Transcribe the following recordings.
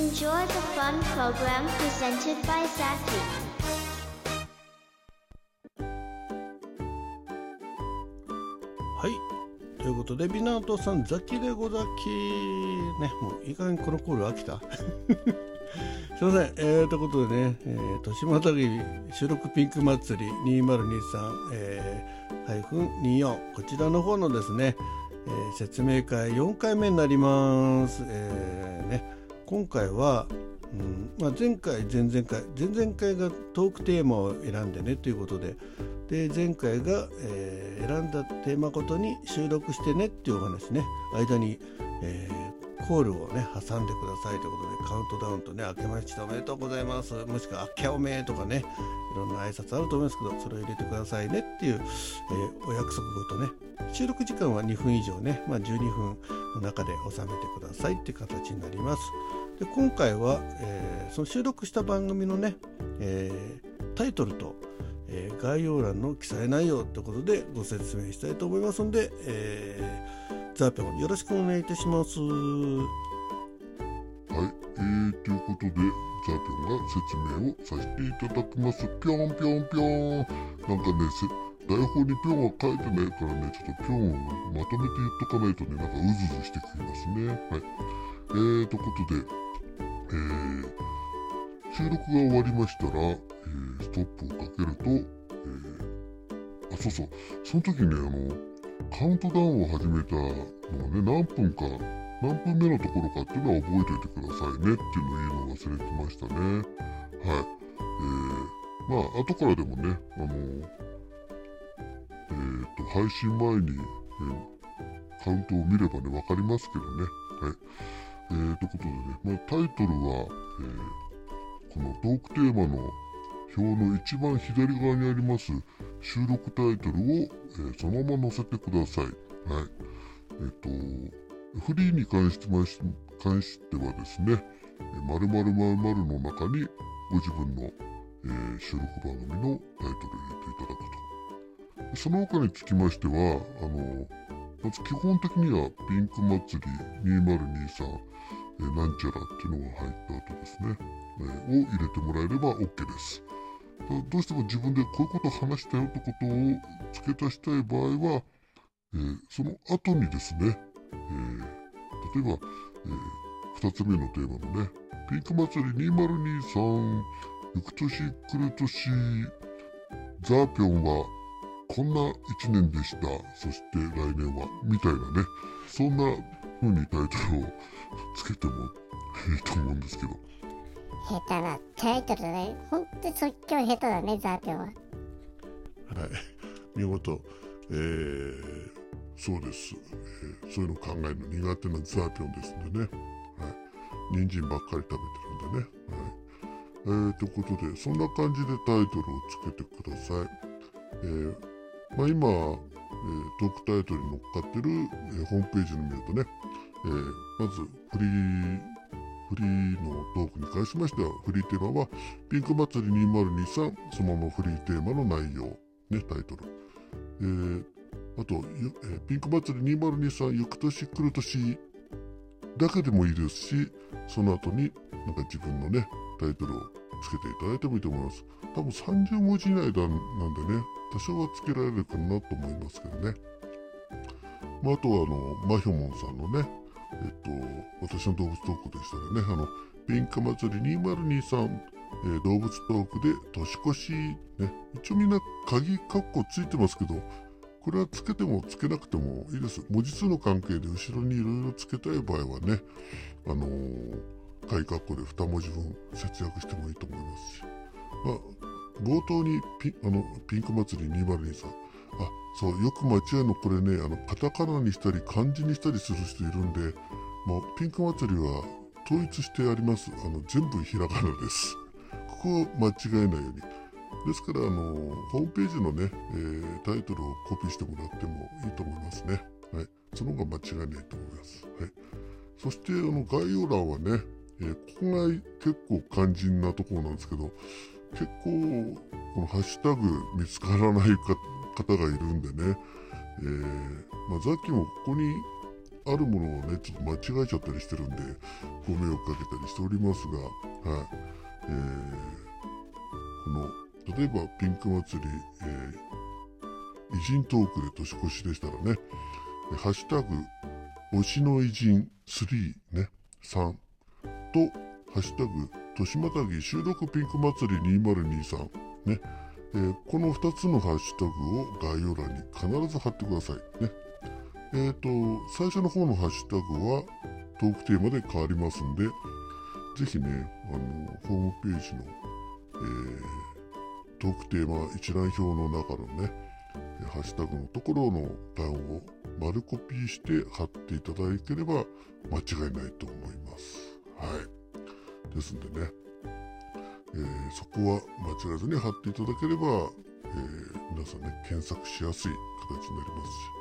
Enjoy the fun program presented by Zaki. はい。ということで、ビナートさん、ザキでござき。ね、もういい加減このコール飽きた。すいません。えー、ということでね、えー、豊島たぎ収録ピンク祭り2023、えー、24、こちらの方のですね、えー、説明会4回目になります。えー、ね、今回は、うんまあ、前回、前々回、前々回がトークテーマを選んでねということで、で前回が、えー、選んだテーマごとに収録してねっていうお話ね、間に、えー、コールをね、挟んでくださいということで、カウントダウンとね、明けましておめでとうございます、もしくは明けおめとかね、いろんな挨拶あると思いますけど、それを入れてくださいねっていう、えー、お約束ごとね、収録時間は2分以上ね、まあ、12分の中で収めてくださいっていう形になります。で今回は、えー、その収録した番組のね、えー、タイトルと、えー、概要欄の記載内容ということでご説明したいと思いますので、えー、ザーピョンよろしくお願いいたします。はい、えー、ということで、ザーピョンが説明をさせていただきます。ぴょんぴょんぴょん。なんかね、台本にぴょんは書いてないからね、ちょっとぴょんをまとめて言っとかないとね、なんかうずうずしてきますね。はい。えーということで、えー、収録が終わりましたら、えー、ストップをかけると、えー、あ、そうそう、その時ね、あの、カウントダウンを始めたのがね、何分か、何分目のところかっていうのは覚えておいてくださいねっていうのを言うの忘れてましたね。はい。えー、まあ、後からでもね、あの、えっ、と、配信前に、えー、カウントを見ればね、わかりますけどね。はい。えー、ということでね、まあ、タイトルは、えー、このトークテーマの表の一番左側にあります収録タイトルを、えー、そのまま載せてください。はい。えっ、ー、と、フリーに関してまし関してはですね、〇〇〇〇の中にご自分の、えー、収録番組のタイトルを入れていただくと。その他につきましては、あの、まず基本的にはピンク祭り2023えー、なんちゃらっていうのが入った後ですね、えー、を入れてもらえれば OK です。どうしても自分でこういうことを話したよってことを付け足したい場合は、えー、その後にですね、えー、例えば、えー、2つ目のテーマのね、ピンク祭り2023、行く年来る年、ザーピョンはこんな1年でした。そして来年は、みたいなね、そんな風にタイトルをつけてもいいと思うんですけど。下手なタイトルだね。ほんと即興下手だねザーピョンは。はい。見事。えー、そうです、えー、そういうの考えるの苦手なザーピョンですんでね。はい。人参ばっかり食べてるんでね。はい。えー、ということでそんな感じでタイトルをつけてください。えー、まあ今、えー、トークタイトルに乗っかってる、えー、ホームページを見るとねえー、まずフリー、フリーのトークに関しましては、フリーテーマは、ピンク祭り2023、そのままフリーテーマの内容、ね、タイトル。えー、あと、えー、ピンク祭り2023、行く年来る年だけでもいいですし、その後になんか自分のね、タイトルをつけていただいてもいいと思います。多分30文字以内なんでね、多少はつけられるかなと思いますけどね。まあ、あとはあの、マヒョモンさんのね、えっと、私の動物トークでしたらね、あの、ピンク祭り2023、えー、動物トークで年越し、ね、一応みんな鍵カッコついてますけど、これはつけてもつけなくてもいいです。文字数の関係で後ろにいろいろつけたい場合はね、あのー、鍵カッコで2文字分節約してもいいと思いますし、まあ、冒頭にピあのピンク祭り2023、あ、そう、よく間違えのこれね、あの、カタカナにしたり漢字にしたりする人いるんで、もう、ピンク祭りは統一してあります。あの、全部ひらがなです。ここを間違えないように。ですから、あの、ホームページのね、えー、タイトルをコピーしてもらってもいいと思いますね。はい。その方が間違いないと思います。はい。そして、あの、概要欄はね、えー、ここが結構肝心なところなんですけど、結構、このハッシュタグ見つからない方がいるんでね、えー、まあ、ザッキもここにあるものをねちょっと間違えちゃったりしてるんでご迷惑かけたりしておりますが、はい。えー、この例えばピンク祭り、えー、偉人トークで年越しでしたらね「ハッシュタグ推しの偉人3ね3」と「ハッシュタグ年またぎ収録ピンク祭り2023」ねえー、この2つのハッシュタグを概要欄に必ず貼ってくださいね。えっ、ー、と、最初の方のハッシュタグはトークテーマで変わりますんで、ぜひね、あの、ホームページの、えー、トークテーマ一覧表の中のね、ハッシュタグのところの欄を丸コピーして貼っていただければ間違いないと思います。はい。ですんでね、えー、そこは間違えずに貼っていただければ、えー、皆さんね、検索しやすい形になりますし、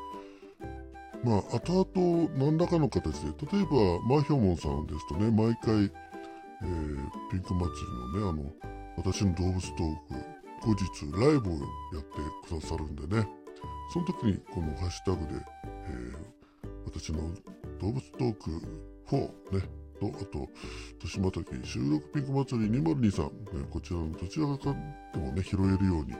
まあ、後々何らかの形で、例えば、マヒョモンさんですとね、毎回、えー、ピンク祭りのね、あの、私の動物トーク、後日ライブをやってくださるんでね、その時にこのハッシュタグで、えー、私の動物トーク4ね、と、あと、豊島滝収録ピンク祭り2023、ね、こちらのどちらかでもね、拾えるように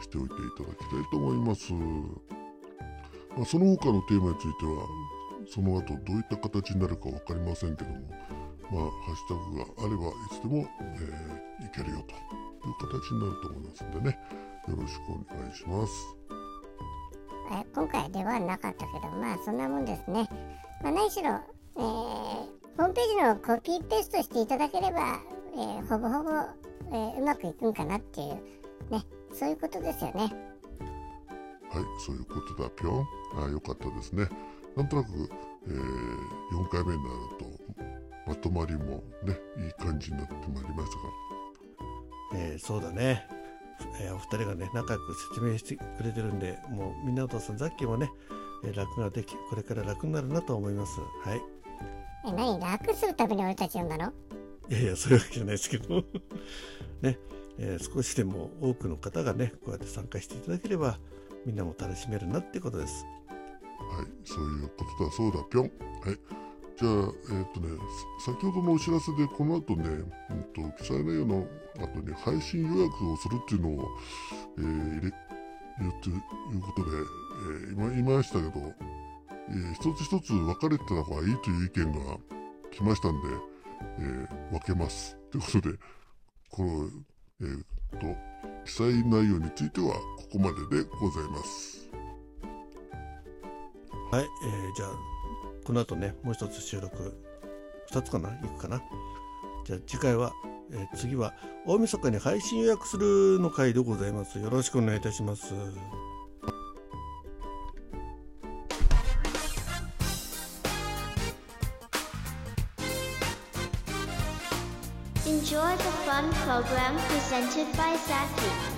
しておいていただきたいと思います。まあ、その他のテーマについてはその後どういった形になるか分かりませんけども、まあ、ハッシュタグがあればいつでも、えー、いけるよという形になると思いますんでね。よろしくお願いします。え今回ではなかったけどまあそんなもんですね、まあ、何しろ、えー、ホームページのコピーペーストしていただければ、えー、ほぼほぼ、えー、うまくいくんかなっていうねそういうことですよね。はいそういうことだぴょん。あよかったですね。なんとなく、えー、4回目になるとまとまりもねいい感じになってまいりましたが、えー、そうだね、えー、お二人がね仲良く説明してくれてるんでもうみんなお父さんさっきもね、えー、楽ができこれから楽になるなと思います。はいえ何楽するために俺たち呼んだの？いやいやそういうわけじゃないですけど ね、えー、少しでも多くの方がねこうやって参加していただければみんなも楽しめるなってことです。はい、そういうことだそうだぴょん。はい。じゃあ、えっ、ー、とね、先ほどのお知らせで、この後ね、うんと、記載内容の後に配信予約をするっていうのを、えー、入れ、言うということで、えー、今言いましたけど、えー、一つ一つ分かれてた方がいいという意見が来ましたんで、えー、分けます。ということで、この、えー、と、記載内容についてはここまででございます。はい、えー、じゃあこの後ねもう一つ収録2つかな？いくかな？じゃあ次回は、えー、次は大晦日に配信予約するの回でございますよろしくお願いいたします Enjoy the fun program presented by Zaki.